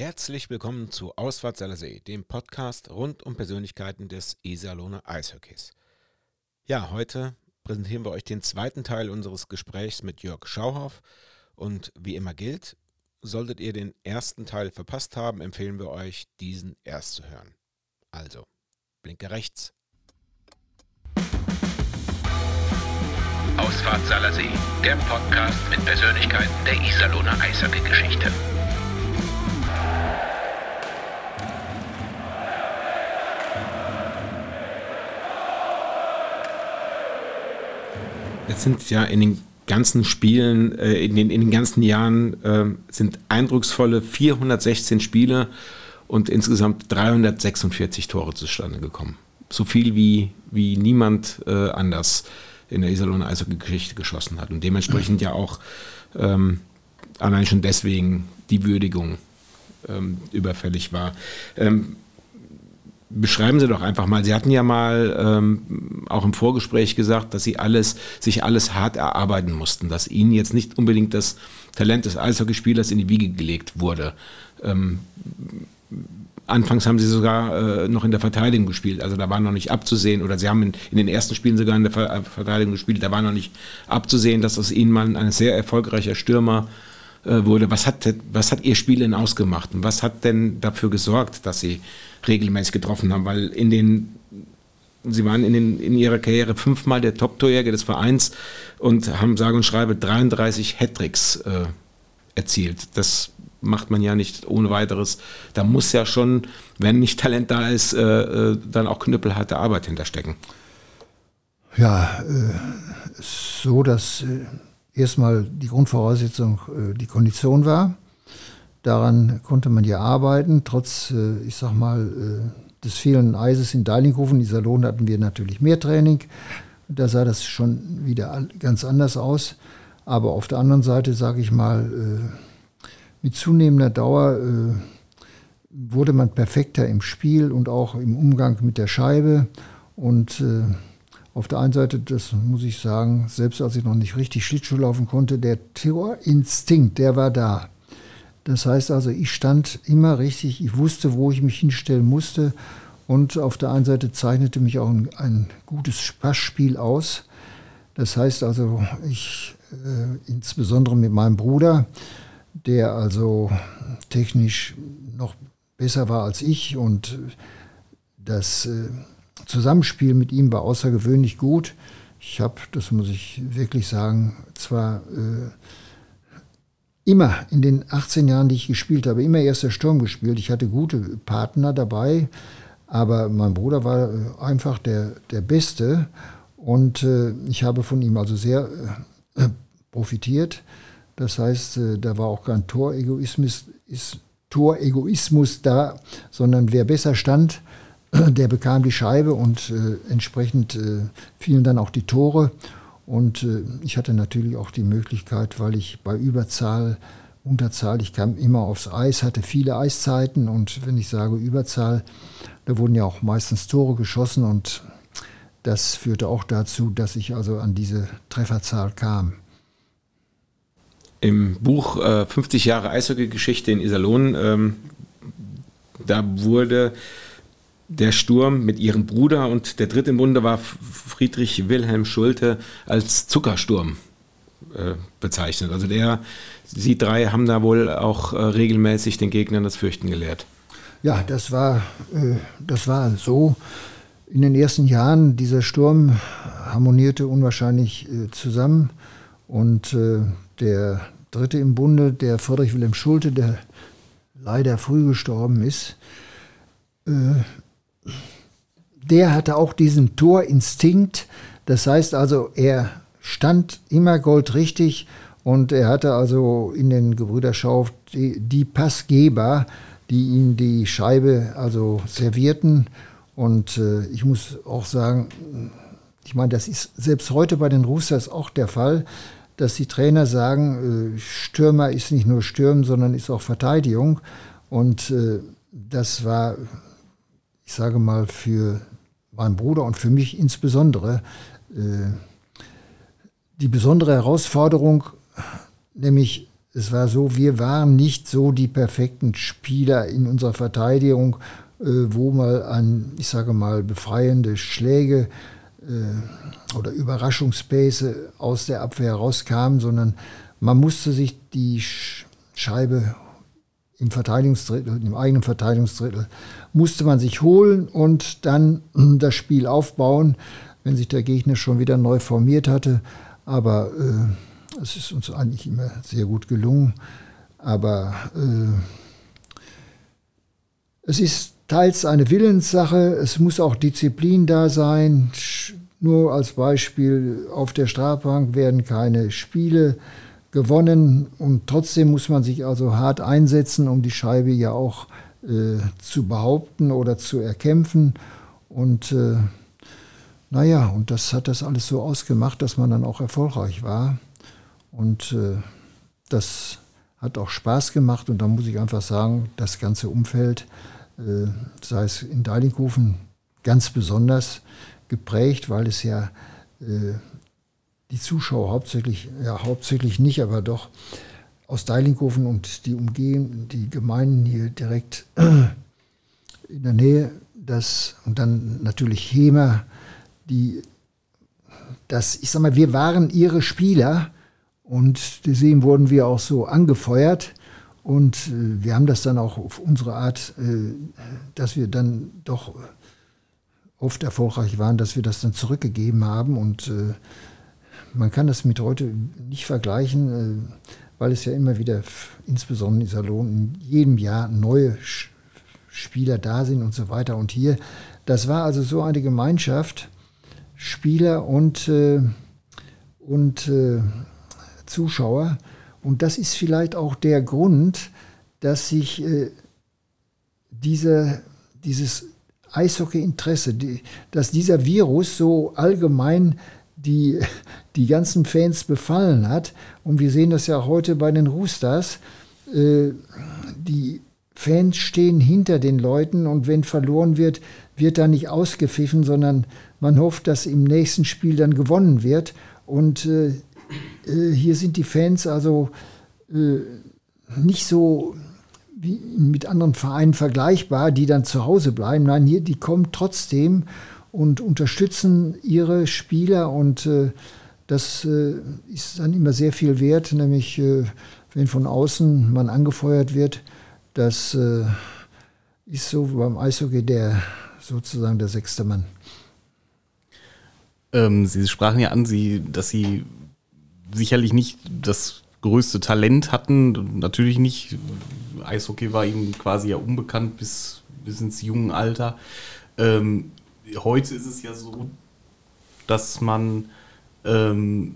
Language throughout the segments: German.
Herzlich willkommen zu Ausfahrt Salersee, dem Podcast rund um Persönlichkeiten des Iserlohner Eishockeys. Ja, heute präsentieren wir euch den zweiten Teil unseres Gesprächs mit Jörg Schauhoff und wie immer gilt, solltet ihr den ersten Teil verpasst haben, empfehlen wir euch, diesen erst zu hören. Also, blinke rechts. Ausfahrt Salersee, der Podcast mit Persönlichkeiten der Iserlohner Eishockey-Geschichte. Es sind ja in den ganzen Spielen, äh, in, den, in den ganzen Jahren äh, sind eindrucksvolle 416 Spiele und insgesamt 346 Tore zustande gekommen. So viel wie, wie niemand äh, anders in der Iserlohner Eishockey-Geschichte geschossen hat. Und dementsprechend ja auch ähm, allein schon deswegen die Würdigung ähm, überfällig war. Ähm, beschreiben Sie doch einfach mal. Sie hatten ja mal ähm, auch im Vorgespräch gesagt, dass Sie alles, sich alles hart erarbeiten mussten, dass Ihnen jetzt nicht unbedingt das Talent des Eishockeyspielers in die Wiege gelegt wurde. Ähm, anfangs haben Sie sogar äh, noch in der Verteidigung gespielt, also da war noch nicht abzusehen, oder Sie haben in, in den ersten Spielen sogar in der Ver Verteidigung gespielt, da war noch nicht abzusehen, dass aus Ihnen mal ein sehr erfolgreicher Stürmer äh, wurde. Was hat, was hat Ihr Spiel denn ausgemacht und was hat denn dafür gesorgt, dass Sie regelmäßig getroffen haben, weil in den Sie waren in, den, in ihrer Karriere fünfmal der Top-Torjäger des Vereins und haben sage und schreibe 33 Hattricks äh, erzielt. Das macht man ja nicht ohne weiteres. Da muss ja schon, wenn nicht Talent da ist, äh, äh dann auch knüppelharte Arbeit hinterstecken. Ja, äh, so, dass äh, erstmal die Grundvoraussetzung äh, die Kondition war. Daran konnte man ja arbeiten, trotz, äh, ich sag mal, äh, des fehlenden Eises in Deilinghofen. In Iserlohn hatten wir natürlich mehr Training. Da sah das schon wieder ganz anders aus. Aber auf der anderen Seite, sage ich mal, mit zunehmender Dauer wurde man perfekter im Spiel und auch im Umgang mit der Scheibe. Und auf der einen Seite, das muss ich sagen, selbst als ich noch nicht richtig Schlittschuh laufen konnte, der Terrorinstinkt, der war da. Das heißt also, ich stand immer richtig, ich wusste, wo ich mich hinstellen musste. Und auf der einen Seite zeichnete mich auch ein, ein gutes Spaßspiel aus. Das heißt also, ich äh, insbesondere mit meinem Bruder, der also technisch noch besser war als ich und das äh, Zusammenspiel mit ihm war außergewöhnlich gut. Ich habe, das muss ich wirklich sagen, zwar äh, immer in den 18 Jahren, die ich gespielt habe, immer erster Sturm gespielt. Ich hatte gute Partner dabei, aber mein Bruder war äh, einfach der, der Beste und äh, ich habe von ihm also sehr äh, profitiert. Das heißt, äh, da war auch kein Toregoismus, ist, Toregoismus da, sondern wer besser stand, der bekam die Scheibe und äh, entsprechend äh, fielen dann auch die Tore. Und äh, ich hatte natürlich auch die Möglichkeit, weil ich bei Überzahl, Unterzahl, ich kam immer aufs Eis, hatte viele Eiszeiten und wenn ich sage Überzahl, da wurden ja auch meistens Tore geschossen und das führte auch dazu, dass ich also an diese Trefferzahl kam. Im Buch äh, 50 Jahre Eishockey-Geschichte in Iserlohn, ähm, da wurde der Sturm mit ihrem Bruder und der dritte im Bunde war Friedrich Wilhelm Schulte als Zuckersturm äh, bezeichnet. Also der, sie drei haben da wohl auch äh, regelmäßig den Gegnern das Fürchten gelehrt. Ja, das war, äh, das war so. In den ersten Jahren, dieser Sturm harmonierte unwahrscheinlich äh, zusammen und äh, der dritte im Bunde, der Friedrich Wilhelm Schulte, der leider früh gestorben ist, der hatte auch diesen Torinstinkt. Das heißt also, er stand immer goldrichtig und er hatte also in den Gebrüder Schauf die, die Passgeber, die ihm die Scheibe also servierten. Und äh, ich muss auch sagen, ich meine, das ist selbst heute bei den Roosters auch der Fall, dass die Trainer sagen, äh, Stürmer ist nicht nur Stürmen, sondern ist auch Verteidigung. Und äh, das war ich sage mal, für meinen Bruder und für mich insbesondere äh, die besondere Herausforderung, nämlich es war so, wir waren nicht so die perfekten Spieler in unserer Verteidigung, äh, wo mal an, ich sage mal, befreiende Schläge äh, oder Überraschungspässe aus der Abwehr rauskamen, sondern man musste sich die Scheibe im Verteidigungsdrittel, im eigenen Verteidigungsdrittel, musste man sich holen und dann das Spiel aufbauen, wenn sich der Gegner schon wieder neu formiert hatte. Aber äh, es ist uns eigentlich immer sehr gut gelungen. Aber äh, es ist teils eine Willenssache, es muss auch Disziplin da sein. Nur als Beispiel, auf der Strafbank werden keine Spiele gewonnen und trotzdem muss man sich also hart einsetzen, um die Scheibe ja auch äh, zu behaupten oder zu erkämpfen. Und äh, naja, und das hat das alles so ausgemacht, dass man dann auch erfolgreich war. Und äh, das hat auch Spaß gemacht und da muss ich einfach sagen, das ganze Umfeld, äh, sei es in Deilinghofen ganz besonders geprägt, weil es ja äh, die Zuschauer hauptsächlich, ja hauptsächlich nicht, aber doch aus Deilinghofen und die Umgehen, die Gemeinden hier direkt in der Nähe, das und dann natürlich Hemer, die das, ich sag mal, wir waren ihre Spieler und deswegen wurden wir auch so angefeuert und äh, wir haben das dann auch auf unsere Art, äh, dass wir dann doch oft erfolgreich waren, dass wir das dann zurückgegeben haben und äh, man kann das mit heute nicht vergleichen, äh, weil es ja immer wieder, insbesondere in Salon, in jedem Jahr neue Spieler da sind und so weiter. Und hier, das war also so eine Gemeinschaft, Spieler und, äh, und äh, Zuschauer. Und das ist vielleicht auch der Grund, dass sich dieser, dieses Eishockey-Interesse, dass dieser Virus so allgemein die, die ganzen Fans befallen hat. Und wir sehen das ja heute bei den Roosters. Äh, die Fans stehen hinter den Leuten und wenn verloren wird, wird da nicht ausgepfiffen, sondern man hofft, dass im nächsten Spiel dann gewonnen wird. Und äh, äh hier sind die Fans also äh, nicht so wie mit anderen Vereinen vergleichbar, die dann zu Hause bleiben. Nein, hier, die kommen trotzdem und unterstützen ihre Spieler und äh, das äh, ist dann immer sehr viel wert, nämlich äh, wenn von außen man angefeuert wird, das ist so beim Eishockey der sozusagen der sechste Mann. Ähm, Sie sprachen ja an, Sie, dass Sie sicherlich nicht das größte Talent hatten, natürlich nicht. Eishockey war Ihnen quasi ja unbekannt bis, bis ins junge Alter. Ähm, heute ist es ja so, dass man ähm,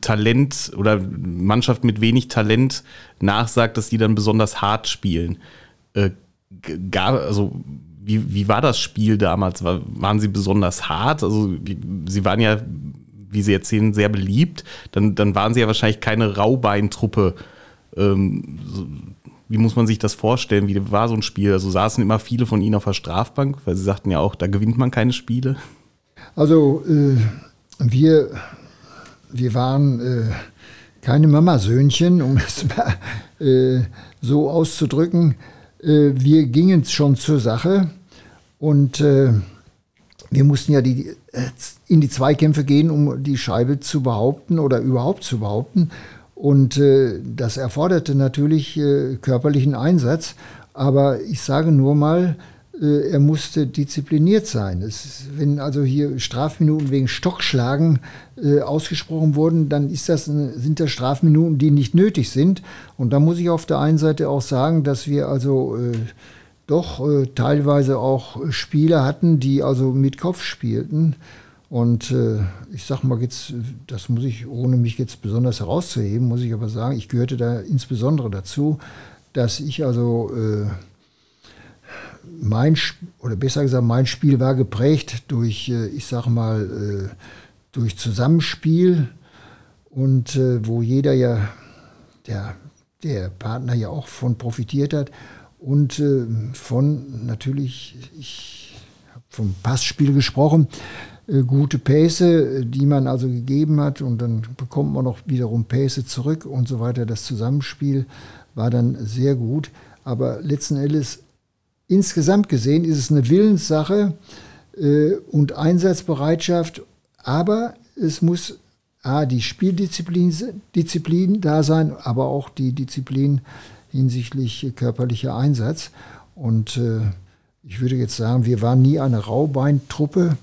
Talent oder Mannschaft mit wenig Talent nachsagt, dass die dann besonders hart spielen. Äh, gar, also wie, wie war das Spiel damals? War, waren sie besonders hart? Also sie waren ja, wie sie erzählen, sehr beliebt. Dann, dann waren sie ja wahrscheinlich keine Raubeintruppe. Ähm, so, wie muss man sich das vorstellen? Wie war so ein Spiel? Also saßen immer viele von Ihnen auf der Strafbank, weil Sie sagten ja auch, da gewinnt man keine Spiele. Also äh, wir, wir waren äh, keine Mamasöhnchen, um es mal äh, so auszudrücken. Äh, wir gingen schon zur Sache und äh, wir mussten ja die, äh, in die Zweikämpfe gehen, um die Scheibe zu behaupten oder überhaupt zu behaupten. Und äh, das erforderte natürlich äh, körperlichen Einsatz. Aber ich sage nur mal, äh, er musste diszipliniert sein. Ist, wenn also hier Strafminuten wegen Stockschlagen äh, ausgesprochen wurden, dann ist das, sind das Strafminuten, die nicht nötig sind. Und da muss ich auf der einen Seite auch sagen, dass wir also äh, doch äh, teilweise auch Spieler hatten, die also mit Kopf spielten. Und äh, ich sag mal jetzt, das muss ich, ohne mich jetzt besonders herauszuheben, muss ich aber sagen, ich gehörte da insbesondere dazu, dass ich also äh, mein, oder besser gesagt, mein Spiel war geprägt durch, äh, ich sag mal, äh, durch Zusammenspiel und äh, wo jeder ja, der, der Partner ja auch von profitiert hat und äh, von natürlich, ich habe vom Passspiel gesprochen, gute Pässe, die man also gegeben hat und dann bekommt man noch wiederum Pässe zurück und so weiter. Das Zusammenspiel war dann sehr gut. Aber letzten Endes, insgesamt gesehen, ist es eine Willenssache äh, und Einsatzbereitschaft. Aber es muss A, die Spieldisziplin Disziplin da sein, aber auch die Disziplin hinsichtlich körperlicher Einsatz. Und äh, ich würde jetzt sagen, wir waren nie eine Raubeintruppe.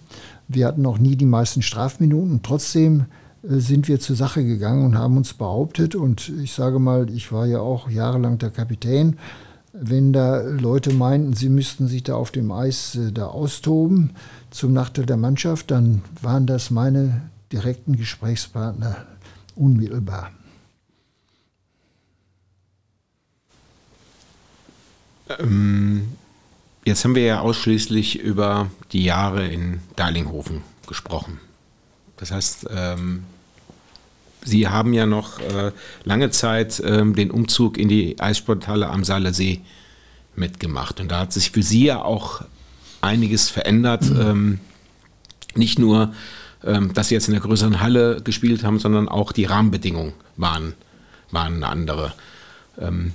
Wir hatten auch nie die meisten Strafminuten. Trotzdem äh, sind wir zur Sache gegangen und haben uns behauptet. Und ich sage mal, ich war ja auch jahrelang der Kapitän. Wenn da Leute meinten, sie müssten sich da auf dem Eis äh, da austoben zum Nachteil der Mannschaft, dann waren das meine direkten Gesprächspartner unmittelbar. Ähm, jetzt haben wir ja ausschließlich über die Jahre in Darlinghofen gesprochen. Das heißt, ähm, Sie haben ja noch äh, lange Zeit ähm, den Umzug in die Eissporthalle am Saale See mitgemacht. Und da hat sich für Sie ja auch einiges verändert. Mhm. Ähm, nicht nur ähm, dass sie jetzt in der größeren Halle gespielt haben, sondern auch die Rahmenbedingungen waren, waren eine andere. Ähm,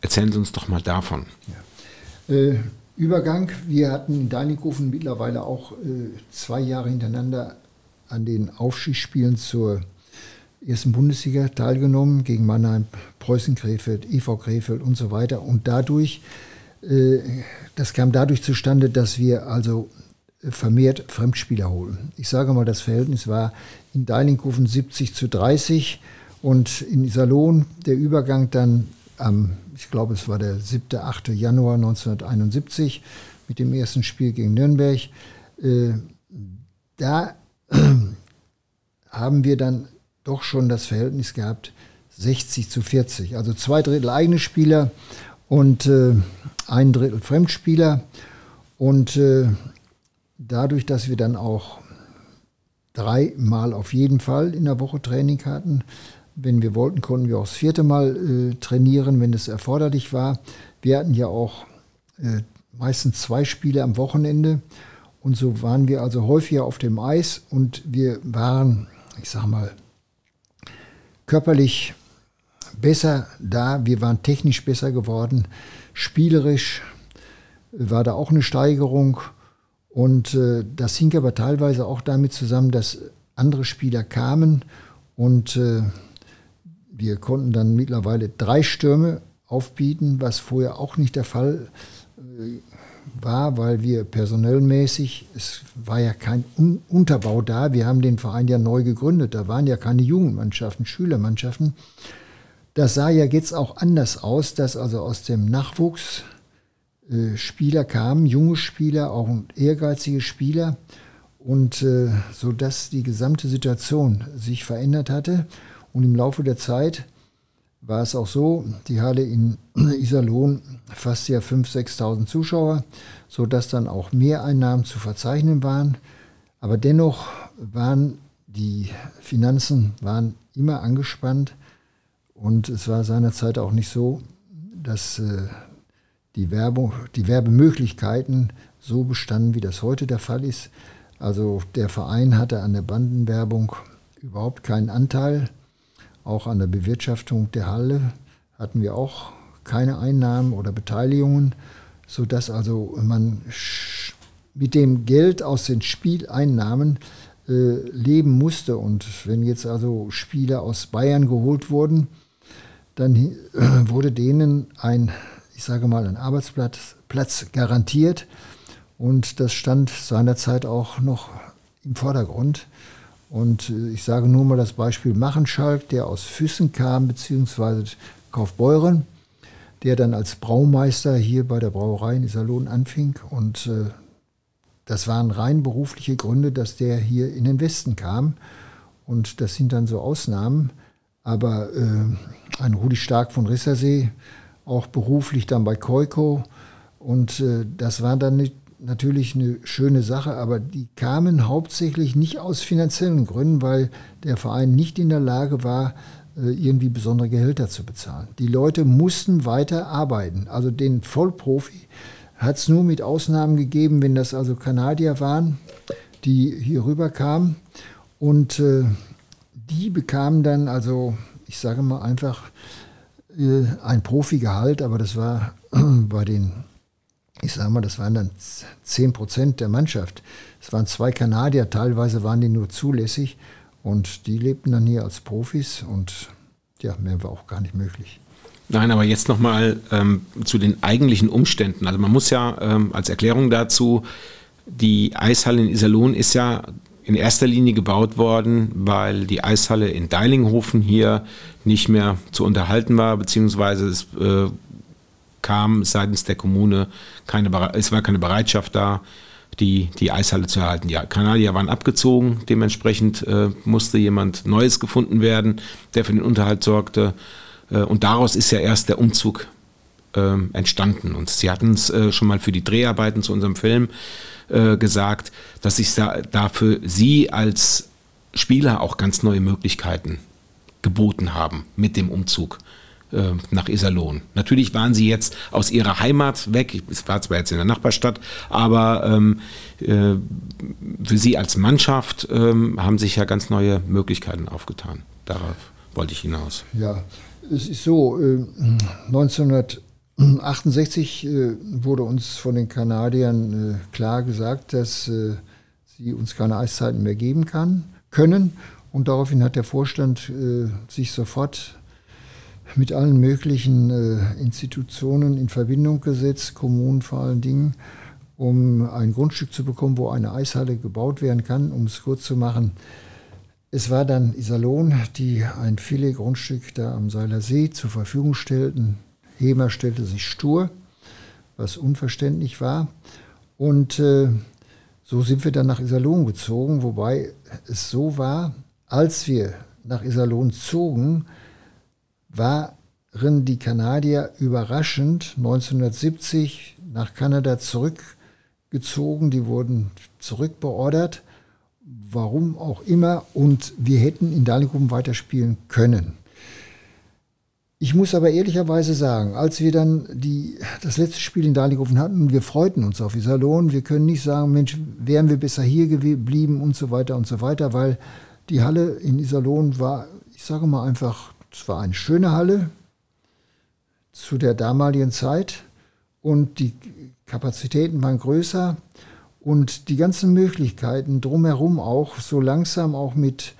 erzählen Sie uns doch mal davon. Ja. Äh, Übergang, wir hatten in Deinikofen mittlerweile auch äh, zwei Jahre hintereinander an den Aufstiegsspielen zur ersten Bundesliga teilgenommen, gegen Mannheim, Preußen Krefeld, EV Krefeld und so weiter. Und dadurch, äh, das kam dadurch zustande, dass wir also vermehrt Fremdspieler holen. Ich sage mal, das Verhältnis war in Deininghofen 70 zu 30 und in Iserlohn der Übergang dann am, ich glaube, es war der 7., 8. Januar 1971 mit dem ersten Spiel gegen Nürnberg. Äh, da haben wir dann doch schon das Verhältnis gehabt 60 zu 40. Also zwei Drittel eigene Spieler und äh, ein Drittel Fremdspieler. Und äh, dadurch, dass wir dann auch dreimal auf jeden Fall in der Woche Training hatten, wenn wir wollten, konnten wir auch das vierte Mal äh, trainieren, wenn es erforderlich war. Wir hatten ja auch äh, meistens zwei Spiele am Wochenende. Und so waren wir also häufiger auf dem Eis und wir waren, ich sag mal, körperlich besser da, wir waren technisch besser geworden, spielerisch war da auch eine Steigerung. Und äh, das hing aber teilweise auch damit zusammen, dass andere Spieler kamen. Und äh, wir konnten dann mittlerweile drei Stürme aufbieten, was vorher auch nicht der Fall äh, war, weil wir personellmäßig, es war ja kein Un Unterbau da, wir haben den Verein ja neu gegründet, da waren ja keine Jugendmannschaften, Schülermannschaften. Das sah ja jetzt auch anders aus, dass also aus dem Nachwuchs äh, Spieler kamen, junge Spieler, auch ehrgeizige Spieler, und äh, so dass die gesamte Situation sich verändert hatte. Und im Laufe der Zeit war es auch so, die Halle in Iserlohn fasste ja 5.000, 6.000 Zuschauer, so dass dann auch Mehreinnahmen zu verzeichnen waren. Aber dennoch waren die Finanzen waren immer angespannt und es war seinerzeit auch nicht so, dass äh, die, Werbung, die Werbemöglichkeiten so bestanden, wie das heute der Fall ist. Also der Verein hatte an der Bandenwerbung überhaupt keinen Anteil. Auch an der Bewirtschaftung der Halle hatten wir auch keine Einnahmen oder Beteiligungen, sodass also man mit dem Geld aus den Spieleinnahmen äh, leben musste. Und wenn jetzt also Spieler aus Bayern geholt wurden, dann äh, wurde denen ein ich sage mal, ein Arbeitsplatz Platz garantiert. Und das stand seinerzeit auch noch im Vordergrund. Und äh, ich sage nur mal das Beispiel Machenschalk, der aus Füssen kam, beziehungsweise Kaufbeuren, der dann als Braumeister hier bei der Brauerei in Iserlohn anfing. Und äh, das waren rein berufliche Gründe, dass der hier in den Westen kam. Und das sind dann so Ausnahmen. Aber äh, ein Rudi Stark von Rissersee, auch beruflich dann bei Koiko. Und äh, das war dann nicht, natürlich eine schöne Sache, aber die kamen hauptsächlich nicht aus finanziellen Gründen, weil der Verein nicht in der Lage war, äh, irgendwie besondere Gehälter zu bezahlen. Die Leute mussten weiter arbeiten. Also den Vollprofi hat es nur mit Ausnahmen gegeben, wenn das also Kanadier waren, die hier rüber kamen. Und äh, die bekamen dann, also ich sage mal einfach, äh, ein Profigehalt, aber das war bei den, ich sage mal, das waren dann 10 Prozent der Mannschaft. Es waren zwei Kanadier, teilweise waren die nur zulässig und die lebten dann hier als Profis und ja, mehr war auch gar nicht möglich. Nein, aber jetzt nochmal ähm, zu den eigentlichen Umständen. Also man muss ja ähm, als Erklärung dazu, die Eishalle in Iserlohn ist ja in erster Linie gebaut worden, weil die Eishalle in Deilinghofen hier nicht mehr zu unterhalten war, beziehungsweise es äh, kam seitens der Kommune keine, es war keine Bereitschaft da, die, die Eishalle zu erhalten. Die Kanadier waren abgezogen, dementsprechend äh, musste jemand Neues gefunden werden, der für den Unterhalt sorgte. Äh, und daraus ist ja erst der Umzug äh, entstanden. Und sie hatten es äh, schon mal für die Dreharbeiten zu unserem Film äh, gesagt, dass sich da, da sie als Spieler auch ganz neue Möglichkeiten geboten haben mit dem Umzug äh, nach Iserlohn. Natürlich waren sie jetzt aus ihrer Heimat weg, es war zwar jetzt in der Nachbarstadt, aber ähm, äh, für sie als Mannschaft ähm, haben sich ja ganz neue Möglichkeiten aufgetan. Darauf wollte ich hinaus. Ja, es ist so, äh, 1900 1968 äh, wurde uns von den Kanadiern äh, klar gesagt, dass sie uns keine Eiszeiten mehr geben kann, können. Und daraufhin hat der Vorstand äh, sich sofort mit allen möglichen äh, Institutionen in Verbindung gesetzt, Kommunen vor allen Dingen, um ein Grundstück zu bekommen, wo eine Eishalle gebaut werden kann, um es kurz zu machen. Es war dann Iserlohn, die ein Filet-Grundstück da am Seiler See zur Verfügung stellten. Hemer stellte sich stur, was unverständlich war. Und äh, so sind wir dann nach Iserlohn gezogen, wobei es so war, als wir nach Iserlohn zogen, waren die Kanadier überraschend 1970 nach Kanada zurückgezogen. Die wurden zurückbeordert, warum auch immer. Und wir hätten in Dahlinghofen weiterspielen können. Ich muss aber ehrlicherweise sagen, als wir dann die, das letzte Spiel in Dahlinghofen hatten wir freuten uns auf Iserlohn, wir können nicht sagen, Mensch, wären wir besser hier geblieben und so weiter und so weiter, weil die Halle in Iserlohn war, ich sage mal einfach, es war eine schöne Halle zu der damaligen Zeit und die Kapazitäten waren größer und die ganzen Möglichkeiten drumherum auch so langsam auch mit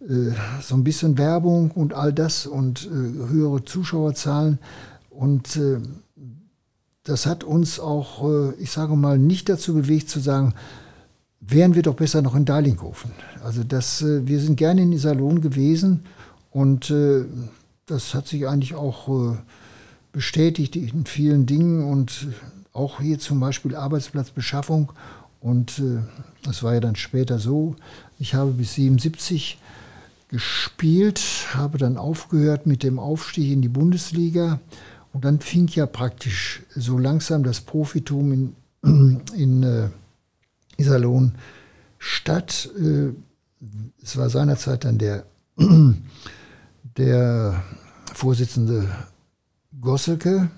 äh, so ein bisschen Werbung und all das und äh, höhere Zuschauerzahlen. Und äh, das hat uns auch, äh, ich sage mal, nicht dazu bewegt zu sagen, wären wir doch besser noch in Darlinghofen. Also das, äh, wir sind gerne in Iserlohn gewesen und äh, das hat sich eigentlich auch bestätigt in vielen Dingen und auch hier zum Beispiel Arbeitsplatzbeschaffung. Und das war ja dann später so, ich habe bis 77 gespielt, habe dann aufgehört mit dem Aufstieg in die Bundesliga und dann fing ja praktisch so langsam das Profitum in, in äh, Iserlohn statt. Äh, es war seinerzeit dann der, der Vorsitzende Gosselke,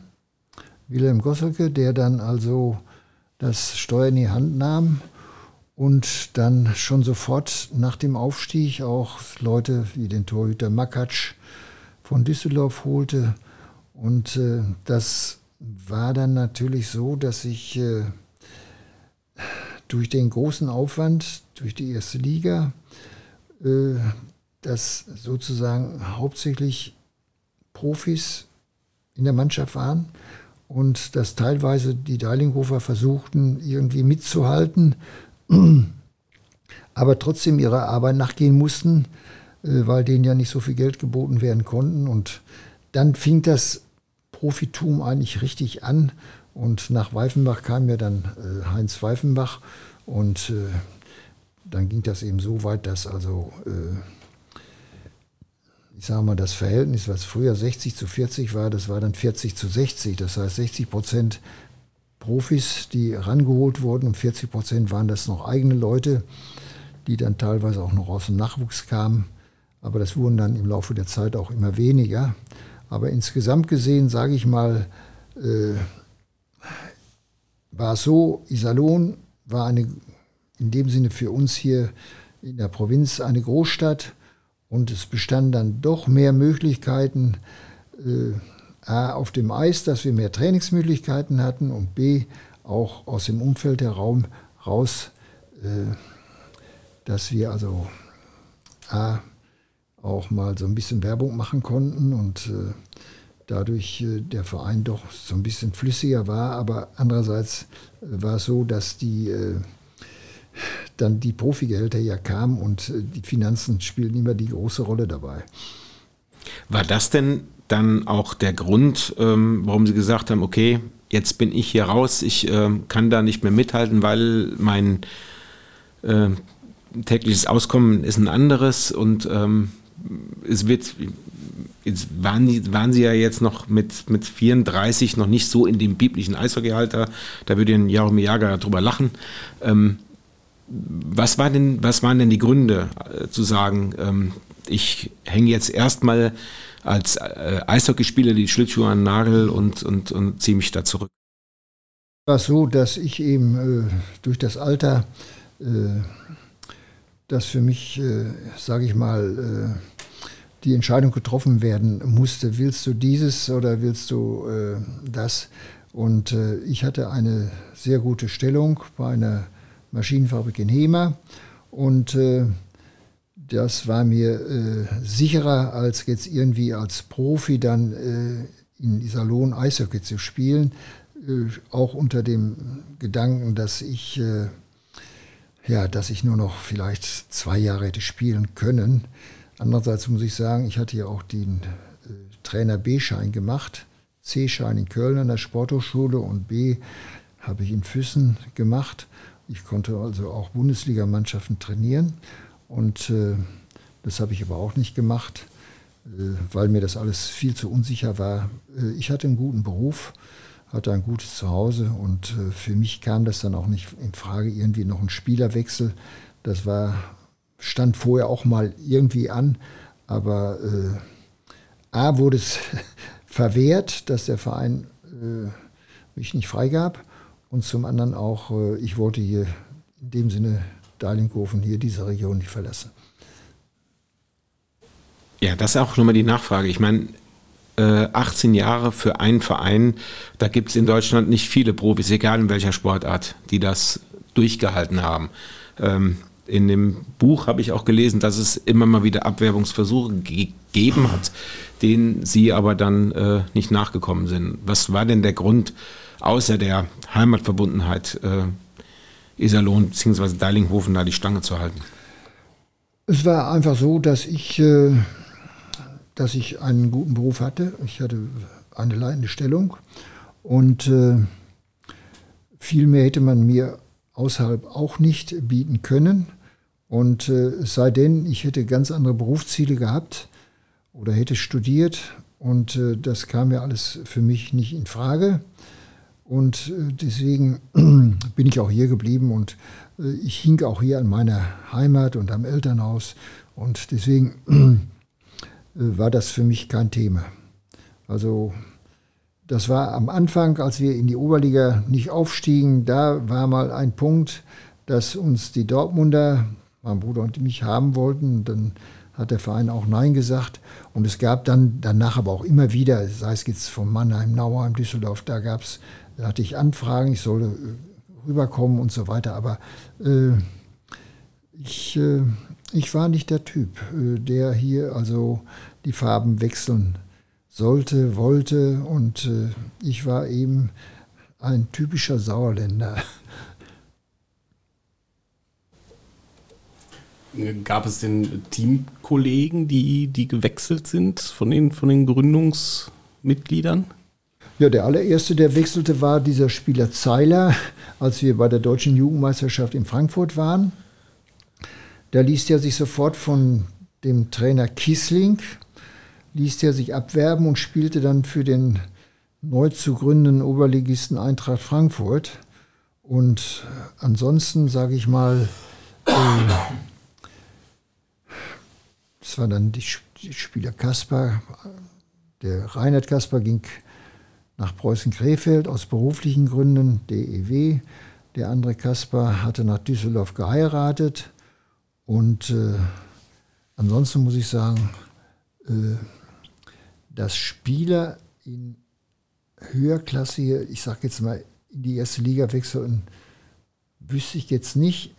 Wilhelm Gosselke, der dann also das Steuer in die Hand nahm und dann schon sofort nach dem Aufstieg auch Leute wie den Torhüter Makatsch von Düsseldorf holte. Und äh, das war dann natürlich so, dass ich äh, durch den großen Aufwand, durch die erste Liga, äh, dass sozusagen hauptsächlich Profis in der Mannschaft waren und dass teilweise die Deilinghofer versuchten, irgendwie mitzuhalten, aber trotzdem ihrer Arbeit nachgehen mussten, äh, weil denen ja nicht so viel Geld geboten werden konnten. Und dann fing das Profitum eigentlich richtig an. Und nach Weifenbach kam ja dann äh, Heinz Weifenbach. Und äh, dann ging das eben so weit, dass also, ich sage mal, das Verhältnis, was früher 60 zu 40 war, das war dann 40 zu 60. Das heißt, 60 Prozent Profis, die rangeholt wurden und 40 Prozent waren das noch eigene Leute, die dann teilweise auch noch aus dem Nachwuchs kamen. Aber das wurden dann im Laufe der Zeit auch immer weniger. Aber insgesamt gesehen, sage ich mal, äh, war es so, Iserlohn war eine in dem Sinne für uns hier in der Provinz eine Großstadt und es bestanden dann doch mehr Möglichkeiten, äh, A, auf dem Eis, dass wir mehr Trainingsmöglichkeiten hatten und B, auch aus dem Umfeld heraus, raus, äh, dass wir also A, auch mal so ein bisschen Werbung machen konnten und äh, dadurch äh, der Verein doch so ein bisschen flüssiger war. Aber andererseits äh, war es so, dass die äh, dann die Profigehälter ja kamen und äh, die Finanzen spielten immer die große Rolle dabei. War das denn dann auch der Grund, ähm, warum Sie gesagt haben, okay, jetzt bin ich hier raus, ich äh, kann da nicht mehr mithalten, weil mein äh, tägliches Auskommen ist ein anderes und ähm, es wird, jetzt waren, waren sie ja jetzt noch mit, mit 34 noch nicht so in dem biblischen Eishockeyhalter, da würde ein Jaromir Jager drüber lachen. Ähm, was, war denn, was waren denn die Gründe äh, zu sagen, ähm, ich hänge jetzt erstmal als äh, Eishockeyspieler die Schlittschuhe an den Nagel und, und, und ziehe mich da zurück? Es war so, dass ich eben äh, durch das Alter, äh, das für mich, äh, sage ich mal, äh, die Entscheidung getroffen werden musste, willst du dieses oder willst du äh, das? Und ich hatte eine sehr gute Stellung bei einer Maschinenfabrik in Hema. Und äh, das war mir äh, sicherer, als jetzt irgendwie als Profi dann äh, in Iserlohn Eishockey zu spielen. Äh, auch unter dem Gedanken, dass ich, äh, ja, dass ich nur noch vielleicht zwei Jahre hätte spielen können. Andererseits muss ich sagen, ich hatte ja auch den äh, Trainer B-Schein gemacht. C-Schein in Köln an der Sporthochschule und B habe ich in Füssen gemacht. Ich konnte also auch Bundesligamannschaften trainieren und äh, das habe ich aber auch nicht gemacht, äh, weil mir das alles viel zu unsicher war. Äh, ich hatte einen guten Beruf, hatte ein gutes Zuhause und äh, für mich kam das dann auch nicht in Frage, irgendwie noch ein Spielerwechsel. Das war, stand vorher auch mal irgendwie an, aber äh, A wurde es verwehrt, dass der Verein äh, mich nicht freigab und zum anderen auch, äh, ich wollte hier in dem Sinne Dahlinghofen hier diese Region nicht verlassen. Ja, das ist auch nochmal die Nachfrage. Ich meine, 18 äh, Jahre für einen Verein, da gibt es in Deutschland nicht viele Profis, egal in welcher Sportart, die das durchgehalten haben. Ähm, in dem Buch habe ich auch gelesen, dass es immer mal wieder Abwerbungsversuche gegeben hat, denen sie aber dann äh, nicht nachgekommen sind. Was war denn der Grund, außer der Heimatverbundenheit äh, Iserlohn bzw. Deilinghofen da die Stange zu halten? Es war einfach so, dass ich, äh, dass ich einen guten Beruf hatte. Ich hatte eine leitende Stellung und äh, viel mehr hätte man mir außerhalb auch nicht bieten können. Und äh, sei denn, ich hätte ganz andere Berufsziele gehabt oder hätte studiert und äh, das kam ja alles für mich nicht in Frage. Und äh, deswegen bin ich auch hier geblieben und äh, ich hing auch hier an meiner Heimat und am Elternhaus. Und deswegen äh, war das für mich kein Thema. Also das war am Anfang, als wir in die Oberliga nicht aufstiegen, da war mal ein Punkt, dass uns die Dortmunder, mein Bruder und mich haben wollten. dann hat der Verein auch Nein gesagt. Und es gab dann danach aber auch immer wieder, sei es jetzt von Mannheim, Nauheim, Düsseldorf, da gab es da hatte ich Anfragen, ich solle äh, rüberkommen und so weiter. Aber äh, ich, äh, ich war nicht der Typ, äh, der hier also die Farben wechseln sollte, wollte. Und äh, ich war eben ein typischer Sauerländer. Gab es denn Teamkollegen, die, die gewechselt sind von den, von den Gründungsmitgliedern? Ja, der allererste, der wechselte, war dieser Spieler Zeiler, als wir bei der deutschen Jugendmeisterschaft in Frankfurt waren. Da ließ er sich sofort von dem Trainer Kiesling, ließ er sich abwerben und spielte dann für den neu zu gründenden Oberligisten Eintracht Frankfurt. Und ansonsten, sage ich mal, äh, das war dann die, die Spieler Kasper. Der Reinhard Kasper ging nach Preußen-Krefeld aus beruflichen Gründen, DEW. Der andere Kaspar hatte nach Düsseldorf geheiratet. Und äh, ansonsten muss ich sagen, äh, dass Spieler in höherklassige, ich sage jetzt mal, in die erste Liga wechseln, wüsste ich jetzt nicht,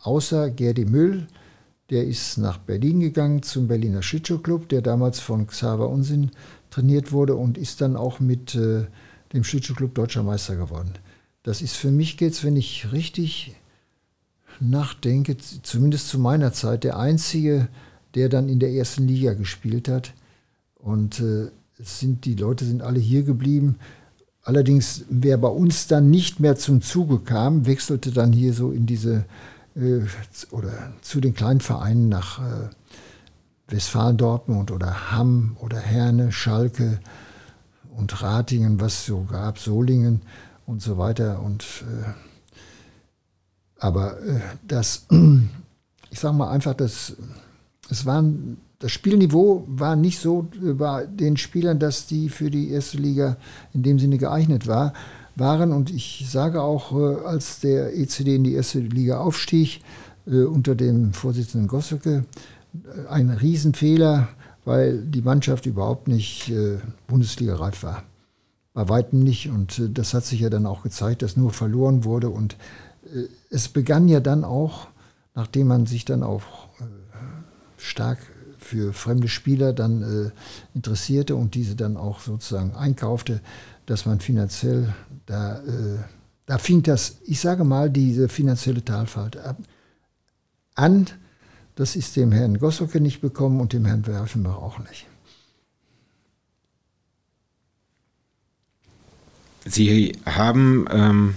außer Gerdi Müll, der ist nach Berlin gegangen zum Berliner Schlittschuhclub, der damals von Xaver Unsinn trainiert wurde und ist dann auch mit äh, dem Schlittschuhclub deutscher Meister geworden. Das ist für mich jetzt, wenn ich richtig nachdenke, zumindest zu meiner Zeit, der einzige, der dann in der ersten Liga gespielt hat. Und äh, es sind, die Leute sind alle hier geblieben. Allerdings, wer bei uns dann nicht mehr zum Zuge kam, wechselte dann hier so in diese äh, oder zu den kleinen Vereinen nach äh, Westfalen Dortmund oder Hamm oder Herne, Schalke und Ratingen, was es so gab, Solingen und so weiter. Und äh, aber äh, das, ich sage mal einfach, das, es waren, das Spielniveau war nicht so bei den Spielern, dass die für die erste Liga in dem Sinne geeignet war, waren. Und ich sage auch, äh, als der ECD in die erste Liga aufstieg, äh, unter dem Vorsitzenden Gosseke, ein Riesenfehler, weil die Mannschaft überhaupt nicht Bundesliga-reif war. Bei weitem nicht. Und das hat sich ja dann auch gezeigt, dass nur verloren wurde. Und es begann ja dann auch, nachdem man sich dann auch äh, stark für fremde Spieler dann äh, interessierte und diese dann auch sozusagen einkaufte, dass man finanziell da, äh, da fing das, ich sage mal, diese finanzielle Talfahrt an. Das ist dem Herrn Gossocke nicht bekommen und dem Herrn Werfenbach auch nicht. Sie haben ähm,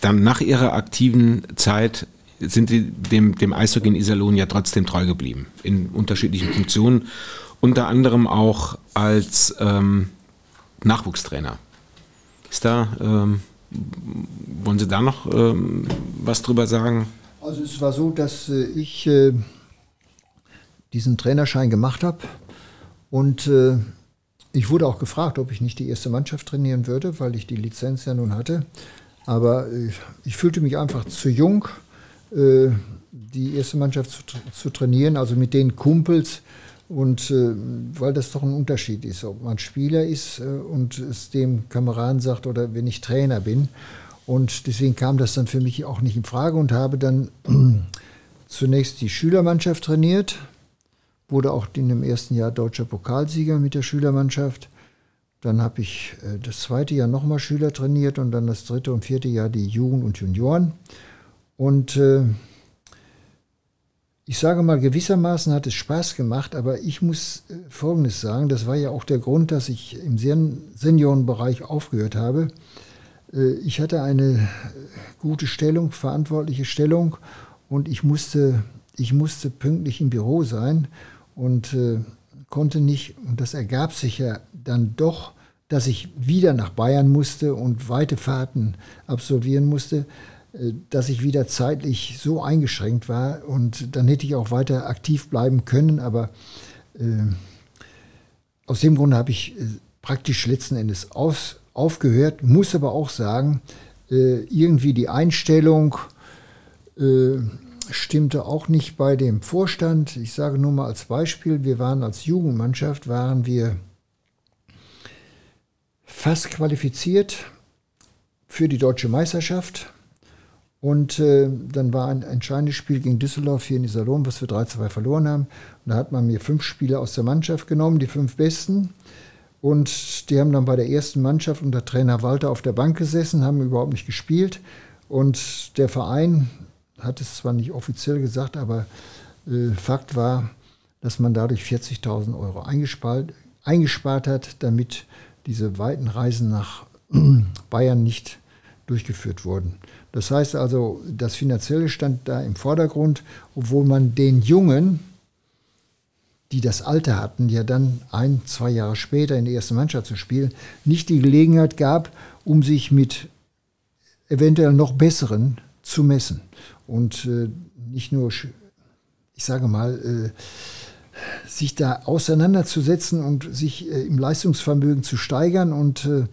dann nach ihrer aktiven Zeit sind sie dem, dem Eishockey in Iserlohn ja trotzdem treu geblieben, in unterschiedlichen Funktionen, unter anderem auch als ähm, Nachwuchstrainer. Ist da, ähm, wollen Sie da noch ähm, was drüber sagen? Also es war so, dass äh, ich äh, diesen Trainerschein gemacht habe und äh, ich wurde auch gefragt, ob ich nicht die erste Mannschaft trainieren würde, weil ich die Lizenz ja nun hatte. Aber ich, ich fühlte mich einfach zu jung, äh, die erste Mannschaft zu, zu, trainieren, also mit den Kumpels. Und äh, weil das doch ein Unterschied ist, ob man Spieler ist äh, und es dem Kameraden sagt oder wenn ich Trainer bin. Und deswegen kam das dann für mich auch nicht in Frage und habe dann zunächst die Schülermannschaft trainiert, wurde auch in dem ersten Jahr deutscher Pokalsieger mit der Schülermannschaft dann habe ich äh, das zweite Jahr nochmal Schüler trainiert und dann das dritte und vierte Jahr die Jugend und Junioren. Und äh, ich sage mal, gewissermaßen hat es Spaß gemacht, aber ich muss äh, Folgendes sagen, das war ja auch der Grund, dass ich im Sen Seniorenbereich aufgehört habe. Äh, ich hatte eine gute Stellung, verantwortliche Stellung und ich musste, ich musste pünktlich im Büro sein und äh, konnte nicht, und das ergab sich ja dann doch, dass ich wieder nach Bayern musste und weite Fahrten absolvieren musste, äh, dass ich wieder zeitlich so eingeschränkt war und dann hätte ich auch weiter aktiv bleiben können, aber äh, aus dem Grunde habe ich äh, praktisch letzten Endes aus, aufgehört, muss aber auch sagen, äh, irgendwie die Einstellung äh, stimmte auch nicht bei dem Vorstand. Ich sage nur mal als Beispiel, wir waren als Jugendmannschaft, waren wir fast qualifiziert für die deutsche Meisterschaft. Und äh, dann war ein entscheidendes Spiel gegen Düsseldorf hier in Iserlohn, was wir 3-2 verloren haben. Und da hat man mir fünf Spieler aus der Mannschaft genommen, die fünf besten. Und die haben dann bei der ersten Mannschaft unter Trainer Walter auf der Bank gesessen, haben überhaupt nicht gespielt. Und der Verein hat es zwar nicht offiziell gesagt, aber äh, Fakt war, dass man dadurch 40.000 Euro eingespart, eingespart hat, damit diese weiten Reisen nach Bayern nicht durchgeführt wurden. Das heißt also, das Finanzielle stand da im Vordergrund, obwohl man den Jungen, die das Alter hatten, ja dann ein, zwei Jahre später in der ersten Mannschaft zu spielen, nicht die Gelegenheit gab, um sich mit eventuell noch besseren zu messen. Und äh, nicht nur, ich sage mal, äh, sich da auseinanderzusetzen und sich äh, im Leistungsvermögen zu steigern. Und äh,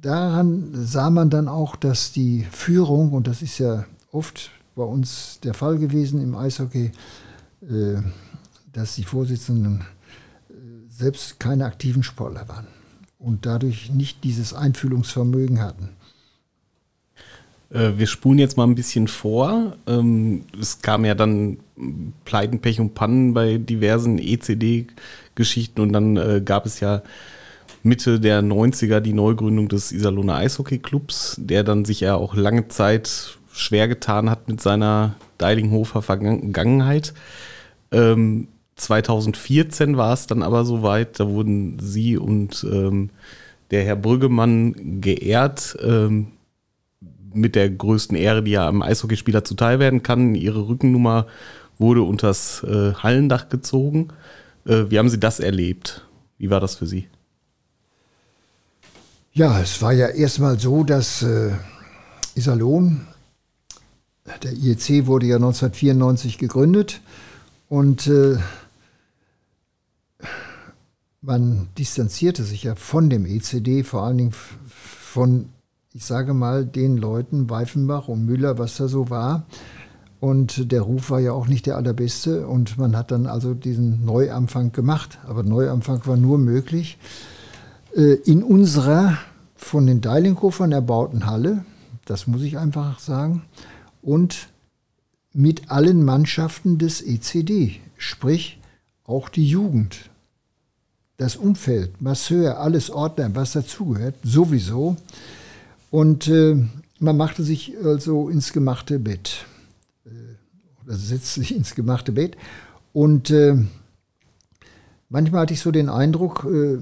daran sah man dann auch, dass die Führung, und das ist ja oft bei uns der Fall gewesen im Eishockey, äh, dass die Vorsitzenden äh, selbst keine aktiven Sportler waren und dadurch nicht dieses Einfühlungsvermögen hatten. Äh, wir spulen jetzt mal ein bisschen vor. Ähm, es kam ja dann Pleiten, Pech und Pannen bei diversen ECD-Geschichten und dann äh, gab es ja Mitte der 90er die Neugründung des Iserlohner Eishockey-Clubs, der dann sich ja auch lange Zeit schwer getan hat mit seiner Deilinghofer Vergangenheit. Ähm, 2014 war es dann aber soweit, da wurden Sie und ähm, der Herr Brüggemann geehrt ähm, mit der größten Ehre, die ja einem Eishockeyspieler zuteil werden kann. Ihre Rückennummer wurde unters äh, Hallendach gezogen. Äh, wie haben Sie das erlebt? Wie war das für Sie? Ja, es war ja erstmal so, dass äh, Iserlohn, der IEC wurde ja 1994 gegründet und äh, man distanzierte sich ja von dem ECD, vor allen Dingen von, ich sage mal, den Leuten, Weifenbach und Müller, was da so war. Und der Ruf war ja auch nicht der allerbeste und man hat dann also diesen Neuanfang gemacht. Aber Neuanfang war nur möglich, äh, in unserer von den Deilinghofern erbauten Halle, das muss ich einfach sagen, und mit allen Mannschaften des ECD, sprich auch die Jugend, das Umfeld, Masseur, alles Ordner, was dazugehört, sowieso. Und äh, man machte sich also ins gemachte Bett, äh, oder setzte sich ins gemachte Bett. Und äh, manchmal hatte ich so den Eindruck, äh,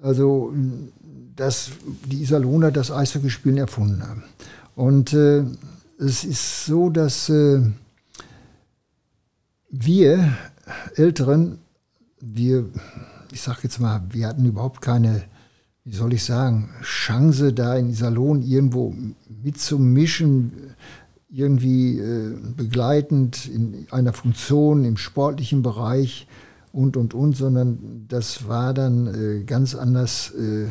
also dass die Iserlohner das Eishockeyspielen erfunden haben. Und äh, es ist so, dass wir Älteren, wir, ich sage jetzt mal, wir hatten überhaupt keine, wie soll ich sagen, Chance, da in Iserlohn irgendwo mitzumischen, irgendwie äh, begleitend in einer Funktion im sportlichen Bereich und, und, und, sondern das war dann äh, ganz anders äh,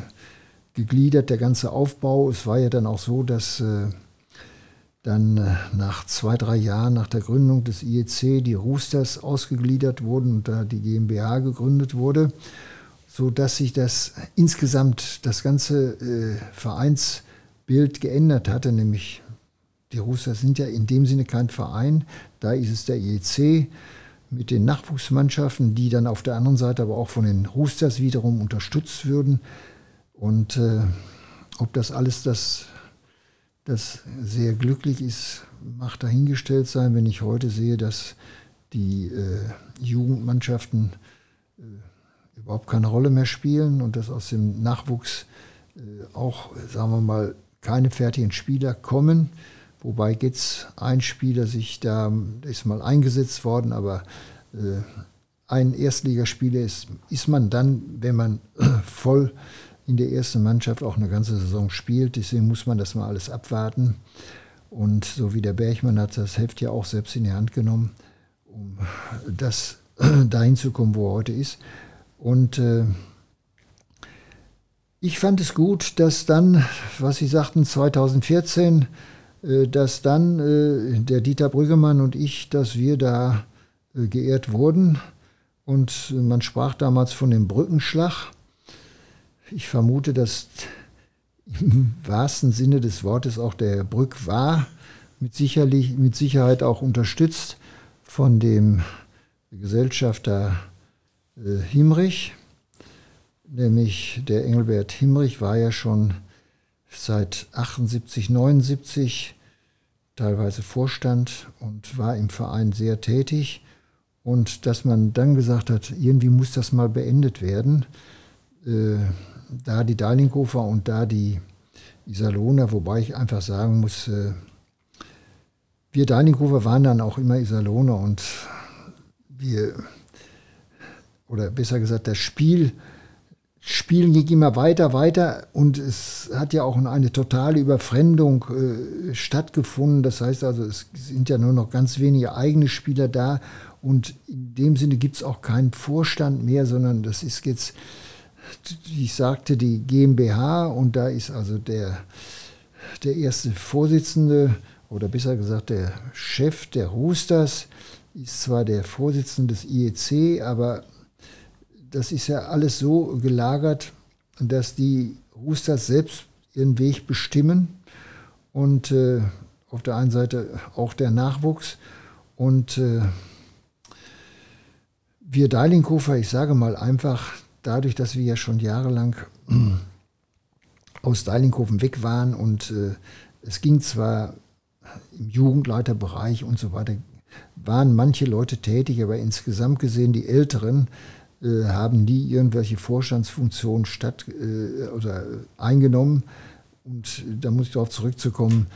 gegliedert, der ganze Aufbau. Es war ja dann auch so, dass äh, dann äh, nach zwei, drei Jahren nach der Gründung des IEC die Roosters ausgegliedert wurden und da die GmbH gegründet wurde, sodass sich das insgesamt das ganze äh, Vereinsbild geändert hatte, nämlich die Roosters sind ja in dem Sinne kein Verein, da ist es der IEC mit den Nachwuchsmannschaften, die dann auf der anderen Seite aber auch von den Roosters wiederum unterstützt würden. Und äh, ob das alles das, das sehr glücklich ist, macht dahingestellt sein, wenn ich heute sehe, dass die äh, Jugendmannschaften überhaupt keine Rolle mehr spielen und dass aus dem Nachwuchs äh, auch, sagen wir mal, keine fertigen Spieler kommen. Wobei jetzt ein Spieler sich da, ist mal eingesetzt worden, aber äh, ein Erstligaspieler ist, ist man dann, wenn man voll in der ersten Mannschaft auch eine ganze Saison spielt. Deswegen muss man das mal alles abwarten. Und so wie der Bergmann hat das Heft ja auch selbst in die Hand genommen, um das dahin zu kommen, wo er heute ist. Und äh, ich fand es gut, dass dann, was Sie sagten, 2014, äh, dass dann äh, der Dieter Brüggemann und ich, dass wir da äh, geehrt wurden. Und man sprach damals von dem Brückenschlag. Ich vermute, dass im wahrsten Sinne des Wortes auch der Brück war, mit, sicherlich, mit Sicherheit auch unterstützt von dem Gesellschafter Himrich. Nämlich der Engelbert Himrich war ja schon seit 78, 79 teilweise Vorstand und war im Verein sehr tätig. Und dass man dann gesagt hat, irgendwie muss das mal beendet werden. Äh, da die Darlinghofer und da die Iserlohner, wobei ich einfach sagen muss, äh, wir Darlinghofer waren dann auch immer Iserlohner und wir, oder besser gesagt, das Spiel, Spielen ging immer weiter, weiter und es hat ja auch eine totale Überfremdung äh, stattgefunden. Das heißt also, es sind ja nur noch ganz wenige eigene Spieler da und in dem Sinne gibt es auch keinen Vorstand mehr, sondern das ist jetzt ich sagte, die GmbH und da ist also der, der erste Vorsitzende oder besser gesagt der Chef der Roosters, ist zwar der Vorsitzende des IEC, aber das ist ja alles so gelagert, dass die Roosters selbst ihren Weg bestimmen und äh, auf der einen Seite auch der Nachwuchs und äh, wir Deilinghofer, ich sage mal einfach, dadurch, dass wir ja schon jahrelang aus Deilinghofen weg waren und äh, es ging zwar im Jugendleiterbereich und so weiter, waren manche Leute tätig, aber insgesamt gesehen die Älteren äh, haben nie irgendwelche Vorstandsfunktionen statt äh, oder eingenommen. Und da muss ich darauf zurückzukommen,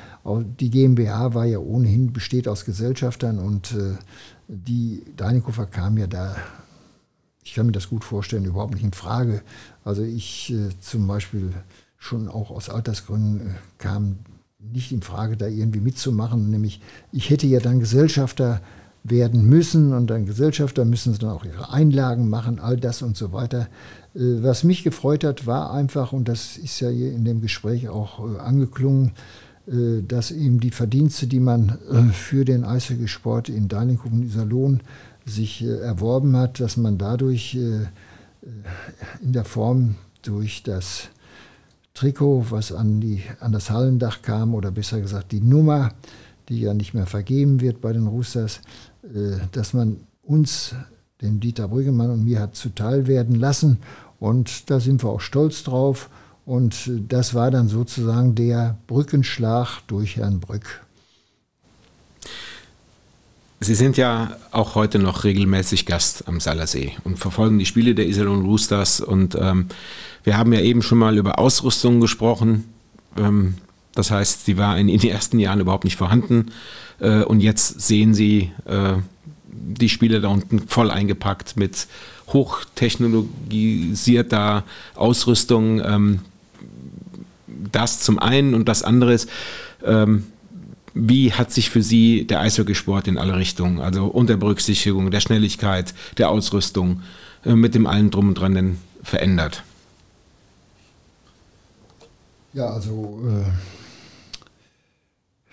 die GmbH war ja ohnehin, besteht aus Gesellschaftern und äh, die Deinikofer kam ja da, ich kann mir das gut vorstellen, überhaupt nicht in Frage. Also ich äh, zum Beispiel schon auch aus Altersgründen äh, kam nicht in Frage, da irgendwie mitzumachen. Nämlich, ich hätte ja dann Gesellschafter werden müssen und dann Gesellschafter müssen sie dann auch ihre Einlagen machen, all das und so weiter. Äh, was mich gefreut hat, war einfach, und das ist ja hier in dem Gespräch auch äh, angeklungen, äh, dass eben die Verdienste, die man für den Eishockeysport in Deininghofen Iserlohn sich erworben hat, dass man dadurch in der Form durch das Trikot, was an, die, an das Hallendach kam, oder besser gesagt die Nummer, die ja nicht mehr vergeben wird bei den Roosters, dass man uns dem Dieter Brüggemann und mir hat zuteil werden lassen. Und da sind wir auch stolz drauf. Und das war dann sozusagen der Brückenschlag durch Herrn Brück. Sie sind ja auch heute noch regelmäßig Gast am Salersee und verfolgen die Spiele der Iserlohn Roosters. Und ähm, wir haben ja eben schon mal über Ausrüstung gesprochen. Ähm, das heißt, sie war in, in, den ersten Jahren überhaupt nicht vorhanden. Äh, und jetzt sehen Sie äh, die Spiele da unten voll eingepackt mit hochtechnologisierter Ausrüstung. Ähm, das zum einen und das andere ist, ähm, wie hat sich für Sie der Eishockeysport in alle Richtungen, also unter Berücksichtigung der Schnelligkeit, der Ausrüstung, äh, mit dem allen drum und dran denn verändert? Ja, also äh,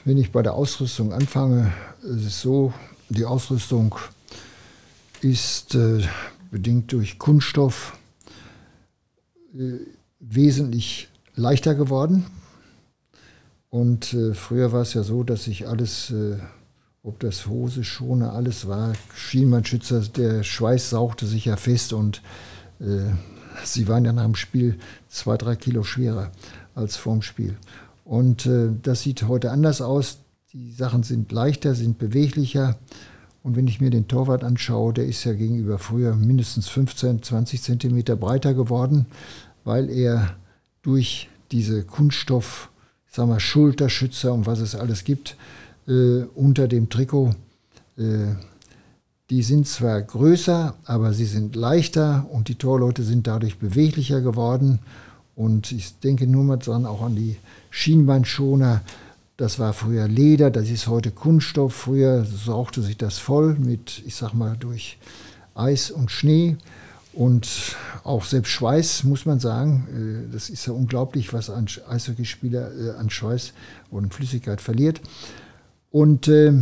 wenn ich bei der Ausrüstung anfange, ist es so, die Ausrüstung ist äh, bedingt durch Kunststoff äh, wesentlich leichter geworden. Und äh, früher war es ja so, dass sich alles, äh, ob das Hose, Schone, alles war, Schienbeinschützer, der Schweiß sauchte sich ja fest und äh, sie waren ja nach dem Spiel zwei, drei Kilo schwerer als vorm Spiel. Und äh, das sieht heute anders aus. Die Sachen sind leichter, sind beweglicher. Und wenn ich mir den Torwart anschaue, der ist ja gegenüber früher mindestens 15, 20 Zentimeter breiter geworden, weil er durch diese Kunststoff, sagen wir Schulterschützer und was es alles gibt, äh, unter dem Trikot, äh, die sind zwar größer, aber sie sind leichter und die Torleute sind dadurch beweglicher geworden. Und ich denke nur mal dran, auch an die Schienbeinschoner. Das war früher Leder, das ist heute Kunststoff. Früher sauchte sich das voll mit, ich sag mal, durch Eis und Schnee und auch selbst Schweiß, muss man sagen. Äh, das ist ja unglaublich, was ein Eishockeyspieler äh, an Schweiß und Flüssigkeit verliert. Und äh,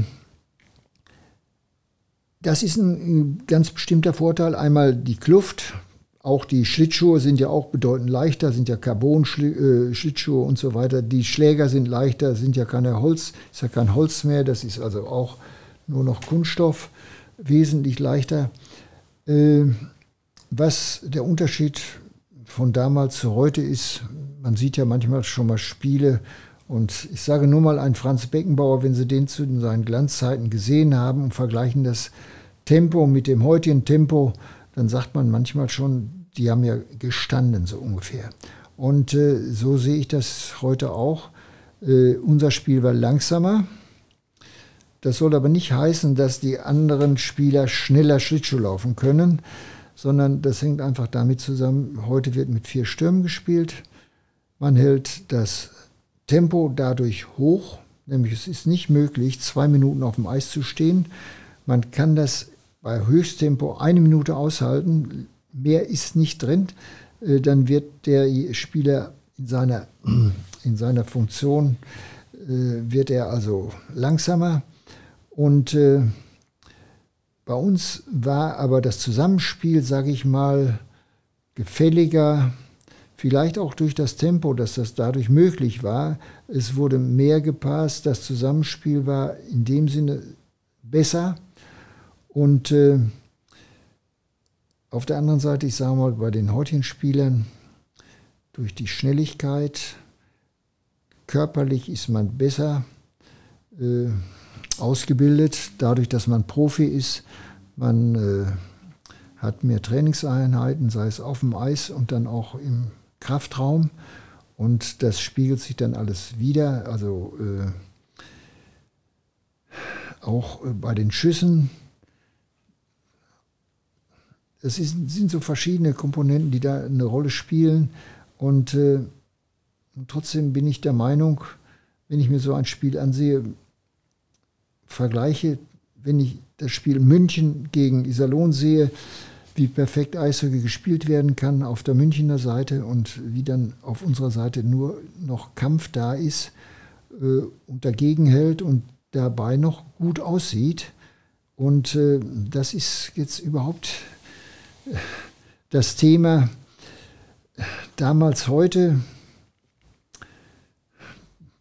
das ist ein ganz bestimmter Vorteil. Einmal die Kluft, auch die Schlittschuhe sind ja auch bedeutend leichter, sind ja Carbon-Schlittschuhe äh, und so weiter. Die Schläger sind leichter, sind ja keine Holz, ist ja kein Holz mehr, das ist also auch nur noch Kunststoff, wesentlich leichter. Äh, was der Unterschied von damals zu heute ist, man sieht ja manchmal schon mal Spiele und ich sage nur mal ein Franz Beckenbauer, wenn Sie den zu seinen Glanzzeiten gesehen haben und vergleichen das Tempo mit dem heutigen Tempo, dann sagt man manchmal schon, die haben ja gestanden, so ungefähr. Und äh, so sehe ich das heute auch. Äh, unser Spiel war langsamer. Das soll aber nicht heißen, dass die anderen Spieler schneller Schlittschuh laufen können, sondern das hängt einfach damit zusammen, heute wird mit vier Stürmen gespielt. Man hält das Tempo dadurch hoch, nämlich es ist nicht möglich, zwei Minuten auf dem Eis zu stehen. Man kann das bei Höchsttempo eine Minute aushalten, mehr ist nicht drin. äh, dann wird der Spieler in seiner, in seiner Funktion, äh, wird er also langsamer. Und äh, bei uns war aber das Zusammenspiel, sage ich mal, gefälliger, vielleicht auch durch das Tempo, dass das dadurch möglich war. Es wurde mehr gepasst, das Zusammenspiel war in dem Sinne besser. Und äh, auf der anderen Seite, ich sage mal, bei den heutigen Spielern, durch die Schnelligkeit, körperlich ist man besser. Äh, ausgebildet, dadurch, dass man Profi ist. Man äh, hat mehr Trainingseinheiten, sei es auf dem Eis und dann auch im Kraftraum. Und das spiegelt sich dann alles wieder. Also äh, auch äh, bei den Schüssen. Es ist, sind so verschiedene Komponenten, die da eine Rolle spielen. Und, äh, und trotzdem bin ich der Meinung, wenn ich mir so ein Spiel ansehe, vergleiche, wenn ich das Spiel München gegen Iserlohn sehe, wie perfekt Eishockey gespielt werden kann auf der Münchner Seite und wie dann auf unserer Seite nur noch Kampf da ist äh, und dagegen hält und dabei noch gut aussieht. Und äh, das ist jetzt überhaupt das Thema damals heute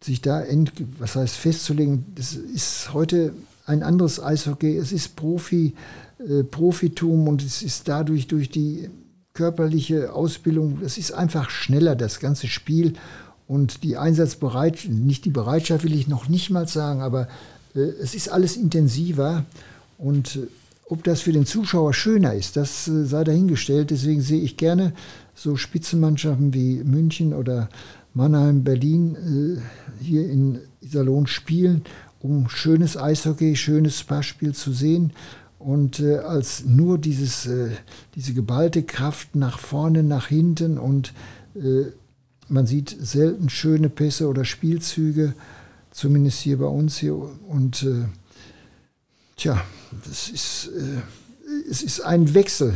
sich da, end, was heißt festzulegen, das ist heute ein anderes Eishockey. Es ist Profi, äh, Profitum und es ist dadurch durch die körperliche Ausbildung, es ist einfach schneller, das ganze Spiel. Und die Einsatzbereitschaft, nicht die Bereitschaft will ich noch nicht mal sagen, aber äh, es ist alles intensiver. Und äh, ob das für den Zuschauer schöner ist, das äh, sei dahingestellt. Deswegen sehe ich gerne so Spitzenmannschaften wie München oder Mannheim, Berlin äh, hier in Iserlohn spielen, um schönes Eishockey, schönes Passspiel zu sehen. Und äh, als nur dieses, diese geballte Kraft nach vorne, nach hinten und man sieht selten schöne Pässe oder Spielzüge, zumindest hier bei uns hier. Und tja, das ist, äh, es ist ein Wechsel,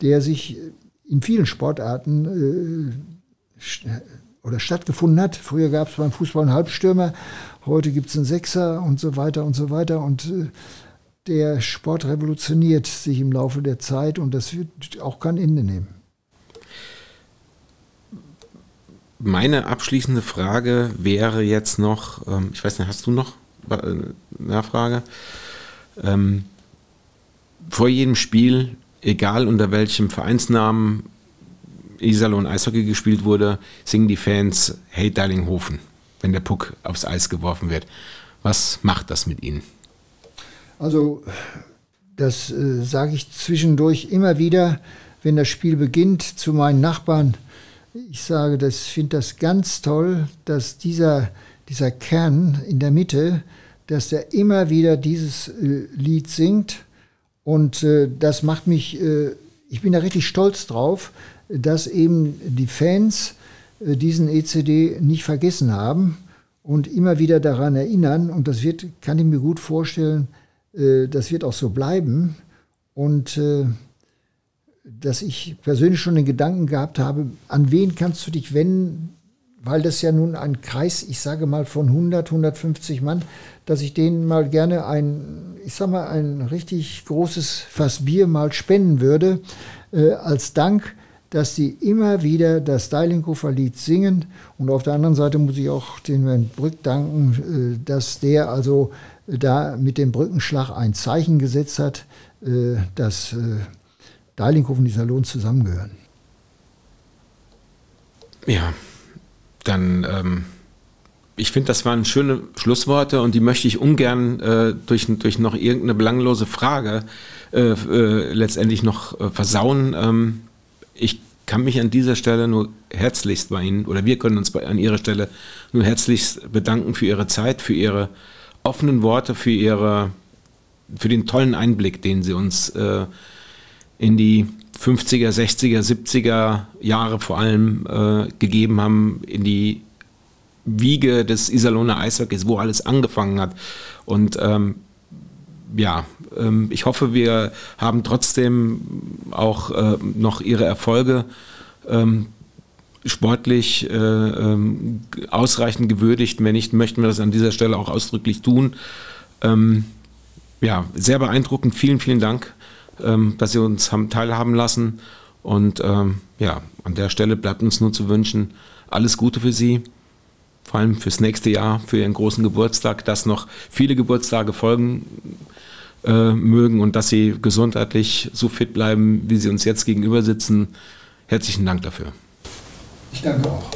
der sich in vielen Sportarten oder stattgefunden hat. Früher gab es beim Fußball einen Halbstürmer, heute gibt es einen Sechser und so weiter und so weiter. Und äh, der Sport revolutioniert sich im Laufe der Zeit und das wird auch kein Ende nehmen. Meine abschließende Frage wäre jetzt noch, ähm, ich weiß nicht, hast du noch eine Nachfrage? Ähm, vor jedem Spiel, egal unter welchem Vereinsnamen Iserlohn Eishockey gespielt wurde, singen die Fans Hey Darlinghofen, wenn der Puck aufs Eis geworfen wird. Was macht das mit Ihnen? Also, das äh, sage ich zwischendurch immer wieder, wenn das Spiel beginnt, zu meinen Nachbarn. Ich sage, das finde das ganz toll, dass dieser, dieser Kern in der Mitte, dass der immer wieder dieses äh, Lied singt. Und äh, das macht mich, äh, ich bin da richtig stolz drauf, dass eben die Fans äh, diesen ECD nicht vergessen haben und immer wieder daran erinnern. Und das wird, kann ich mir gut vorstellen, äh, das wird auch so bleiben. Und äh, dass ich persönlich schon den Gedanken gehabt habe, an wen kannst du dich wenden, weil das ja nun ein Kreis, ich sage mal von 100, 150 Mann, dass ich denen mal gerne ein, ich sage mal, ein richtig großes Fass Bier mal spenden würde, äh, als Dank dass sie immer wieder das Stylingofer-Lied singen. Und auf der anderen Seite muss ich auch den Herrn Brück danken, äh, dass der also da mit dem Brückenschlag ein Zeichen gesetzt hat, äh, dass Deilinghofen und Iserlohn zusammengehören. Ja, dann, ähm, ich finde, das waren schöne Schlussworte und die möchte ich ungern äh, durch, durch noch irgendeine belanglose Frage äh, äh, letztendlich noch äh, versauen. Ähm, ich kann mich an dieser Stelle nur herzlichst bei Ihnen, oder wir können uns bei, an Ihrer Stelle nur herzlichst bedanken für Ihre Zeit, für Ihre offenen Worte, für, Ihre, für den tollen Einblick, den Sie uns äh, in die 50er, 60er, 70er Jahre vor allem äh, gegeben haben, in die Wiege des Iserlohner Eishockeys, wo alles angefangen hat. Und ähm, ja, ähm, ich hoffe, wir haben trotzdem auch äh, noch ihre Erfolge ähm, sportlich äh, ähm, ausreichend gewürdigt. Wenn nicht, möchten wir das an dieser Stelle auch ausdrücklich tun. Ähm, ja, sehr beeindruckend. Vielen, vielen Dank, ähm, dass Sie uns haben teilhaben lassen. Und ähm, ja, an der Stelle bleibt uns nur zu wünschen, alles Gute für Sie, vor allem fürs nächste Jahr, für Ihren großen Geburtstag, dass noch viele Geburtstage folgen äh, mögen und dass Sie gesundheitlich so fit bleiben, wie Sie uns jetzt gegenüber sitzen. Herzlichen Dank dafür. Ich danke auch.